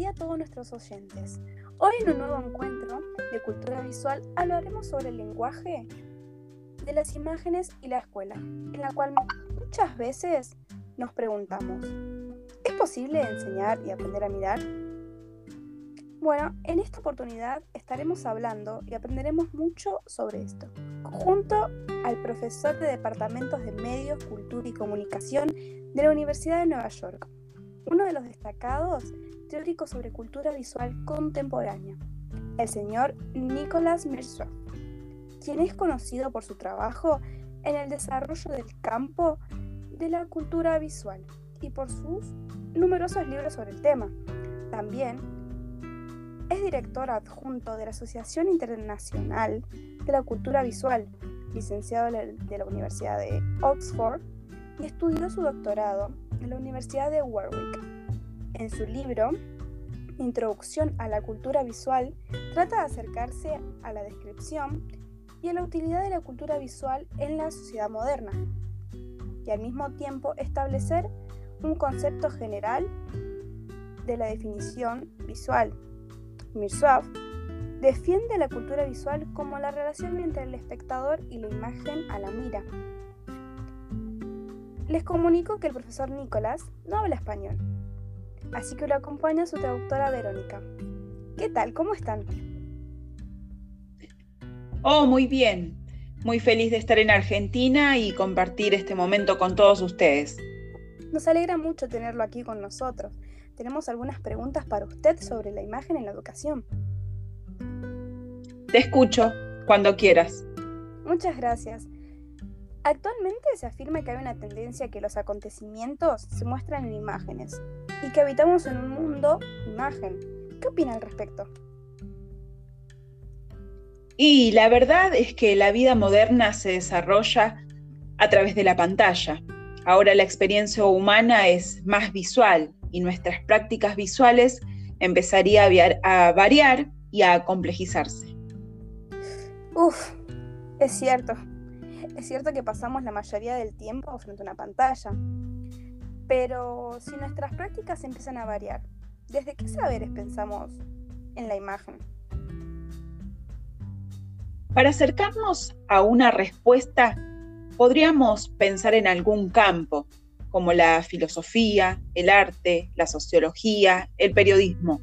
día a todos nuestros oyentes. Hoy en un nuevo encuentro de cultura visual hablaremos sobre el lenguaje de las imágenes y la escuela, en la cual muchas veces nos preguntamos, ¿es posible enseñar y aprender a mirar? Bueno, en esta oportunidad estaremos hablando y aprenderemos mucho sobre esto, junto al profesor de Departamentos de Medios, Cultura y Comunicación de la Universidad de Nueva York, uno de los destacados teóricos sobre cultura visual contemporánea, el señor Nicholas Mirzoff, quien es conocido por su trabajo en el desarrollo del campo de la cultura visual y por sus numerosos libros sobre el tema. También es director adjunto de la Asociación Internacional de la Cultura Visual, licenciado de la Universidad de Oxford estudió su doctorado en la Universidad de Warwick. En su libro, Introducción a la Cultura Visual, trata de acercarse a la descripción y a la utilidad de la cultura visual en la sociedad moderna, y al mismo tiempo establecer un concepto general de la definición visual. Mirzoff defiende la cultura visual como la relación entre el espectador y la imagen a la mira, les comunico que el profesor Nicolás no habla español, así que lo acompaña su traductora Verónica. ¿Qué tal? ¿Cómo están? Oh, muy bien. Muy feliz de estar en Argentina y compartir este momento con todos ustedes. Nos alegra mucho tenerlo aquí con nosotros. Tenemos algunas preguntas para usted sobre la imagen en la educación. Te escucho cuando quieras. Muchas gracias. Actualmente se afirma que hay una tendencia a que los acontecimientos se muestran en imágenes y que habitamos en un mundo imagen. ¿Qué opina al respecto? Y la verdad es que la vida moderna se desarrolla a través de la pantalla. Ahora la experiencia humana es más visual y nuestras prácticas visuales empezaría a variar y a complejizarse. Uf, es cierto. Es cierto que pasamos la mayoría del tiempo frente a una pantalla, pero si nuestras prácticas empiezan a variar, ¿desde qué saberes pensamos en la imagen? Para acercarnos a una respuesta, podríamos pensar en algún campo, como la filosofía, el arte, la sociología, el periodismo.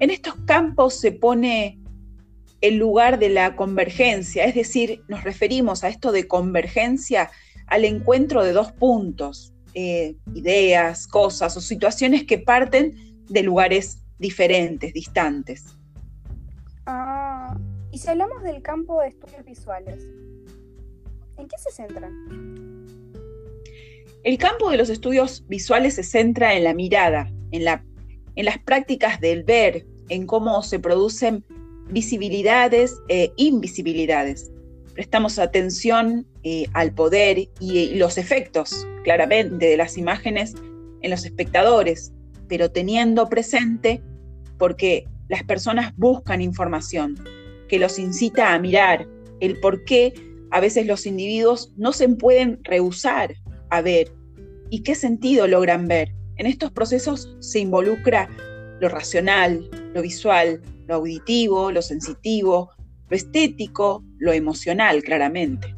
En estos campos se pone el lugar de la convergencia, es decir, nos referimos a esto de convergencia al encuentro de dos puntos, eh, ideas, cosas o situaciones que parten de lugares diferentes, distantes. Ah, y si hablamos del campo de estudios visuales, ¿en qué se centran? El campo de los estudios visuales se centra en la mirada, en, la, en las prácticas del ver, en cómo se producen visibilidades e invisibilidades. Prestamos atención eh, al poder y los efectos, claramente, de las imágenes en los espectadores, pero teniendo presente porque las personas buscan información que los incita a mirar, el por qué a veces los individuos no se pueden rehusar a ver y qué sentido logran ver. En estos procesos se involucra lo racional, lo visual, lo auditivo, lo sensitivo, lo estético, lo emocional, claramente.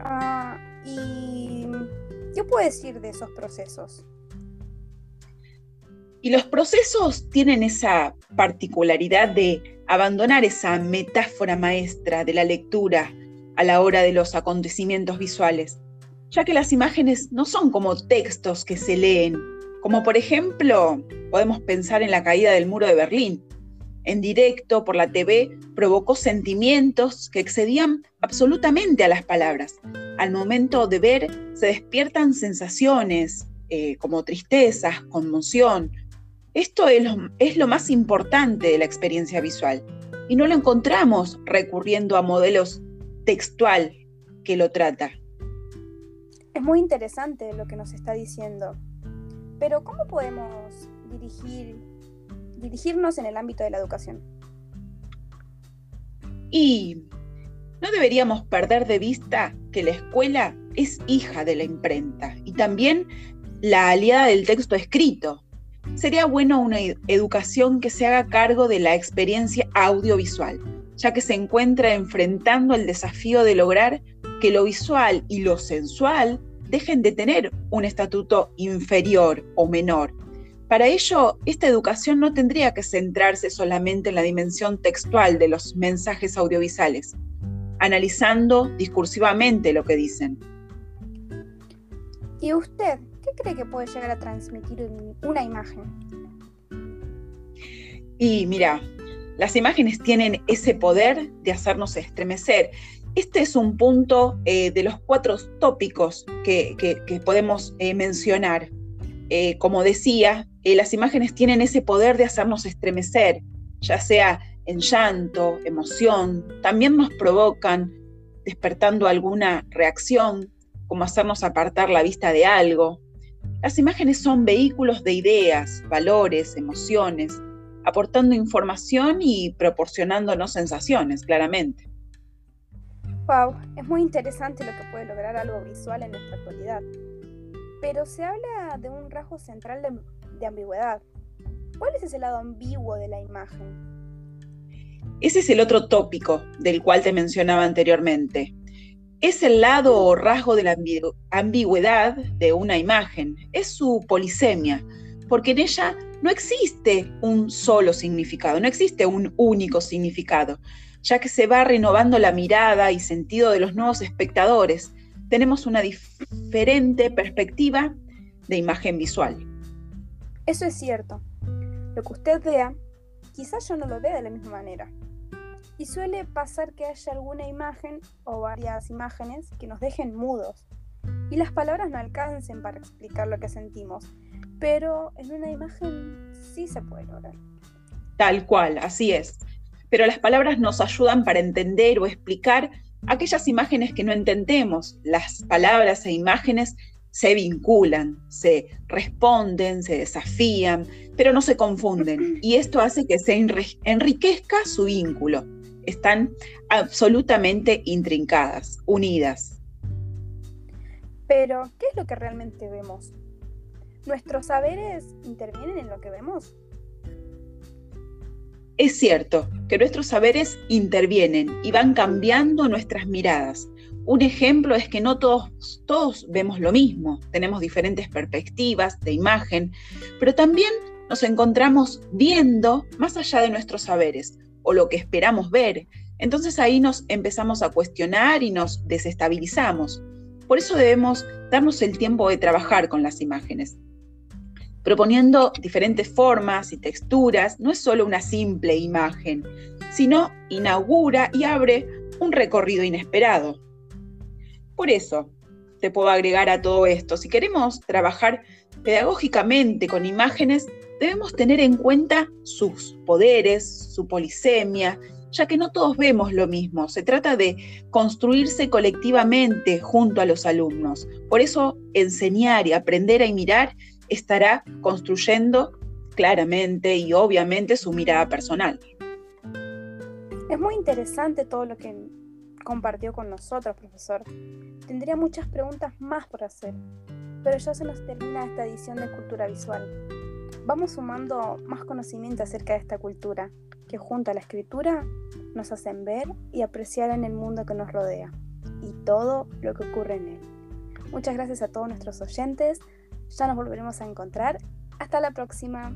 Ah, ¿Y qué puede decir de esos procesos? Y los procesos tienen esa particularidad de abandonar esa metáfora maestra de la lectura a la hora de los acontecimientos visuales, ya que las imágenes no son como textos que se leen, como por ejemplo podemos pensar en la caída del muro de Berlín, en directo por la TV provocó sentimientos que excedían absolutamente a las palabras. Al momento de ver se despiertan sensaciones eh, como tristezas, conmoción. Esto es lo, es lo más importante de la experiencia visual y no lo encontramos recurriendo a modelos textual que lo trata. Es muy interesante lo que nos está diciendo, pero ¿cómo podemos dirigir dirigirnos en el ámbito de la educación. Y no deberíamos perder de vista que la escuela es hija de la imprenta y también la aliada del texto escrito. sería bueno una educación que se haga cargo de la experiencia audiovisual, ya que se encuentra enfrentando el desafío de lograr que lo visual y lo sensual dejen de tener un estatuto inferior o menor. Para ello, esta educación no tendría que centrarse solamente en la dimensión textual de los mensajes audiovisuales, analizando discursivamente lo que dicen. ¿Y usted qué cree que puede llegar a transmitir una imagen? Y mira, las imágenes tienen ese poder de hacernos estremecer. Este es un punto eh, de los cuatro tópicos que, podemos eh, mencionar. Eh, como decía, las imágenes tienen ese poder de hacernos estremecer, ya sea en llanto, emoción, también nos provocan despertando alguna reacción, como hacernos apartar la vista de algo. Las imágenes son vehículos de ideas, valores, emociones, aportando información y proporcionándonos sensaciones, claramente. Wow, es muy interesante lo que puede lograr algo visual en nuestra actualidad. Pero se habla de un rasgo central de, ambigüedad. ¿Cuál es ese lado ambiguo de la imagen? Ese es el otro tópico del cual te mencionaba anteriormente. Es el lado o rasgo de la ambigüedad de una imagen, es su polisemia, porque en ella no existe un solo significado, no existe un único significado, ya que se va renovando la mirada y sentido de los nuevos espectadores. Tenemos una diferente perspectiva de imagen visual. Eso es cierto. Lo que usted vea, quizás yo no lo vea de la misma manera. Y suele pasar que haya alguna imagen o varias imágenes que nos dejen mudos. Y las palabras no alcancen para explicar lo que sentimos. Pero en una imagen sí se puede lograr. Tal cual, así es. Pero las palabras nos ayudan para entender o explicar aquellas imágenes que no entendemos. Las palabras e imágenes se vinculan, se responden, se desafían, pero no se confunden. Y esto hace que se enriquezca su vínculo están absolutamente intrincadas, unidas. Pero, ¿qué es lo que realmente vemos? ¿Nuestros saberes intervienen en lo que vemos? Es cierto que nuestros saberes intervienen y van cambiando nuestras miradas. Un ejemplo es que no todos, todos vemos lo mismo, tenemos diferentes perspectivas de imagen, pero también nos encontramos viendo más allá de nuestros saberes, o lo que esperamos ver. Entonces ahí nos empezamos a cuestionar y nos desestabilizamos. Por eso debemos darnos el tiempo de trabajar con las imágenes. Proponiendo diferentes formas y texturas, no es solo una simple imagen, sino inaugura y abre un recorrido inesperado. Por eso, te puedo agregar a todo esto, si queremos trabajar pedagógicamente con imágenes, debemos tener en cuenta sus poderes, su polisemia, ya que no todos vemos lo mismo. Se trata de construirse colectivamente junto a los alumnos. Por eso enseñar y aprender a mirar estará construyendo claramente y obviamente su mirada personal. Es muy interesante todo lo que compartió con nosotros, profesor. Tendría muchas preguntas más por hacer, pero ya se nos termina esta edición de Cultura Visual vamos sumando más conocimiento acerca de esta cultura, que junto a la escritura nos hacen ver y apreciar en el mundo que nos rodea y todo lo que ocurre en él. Muchas gracias a todos nuestros oyentes, ya nos volveremos a encontrar. Hasta la próxima.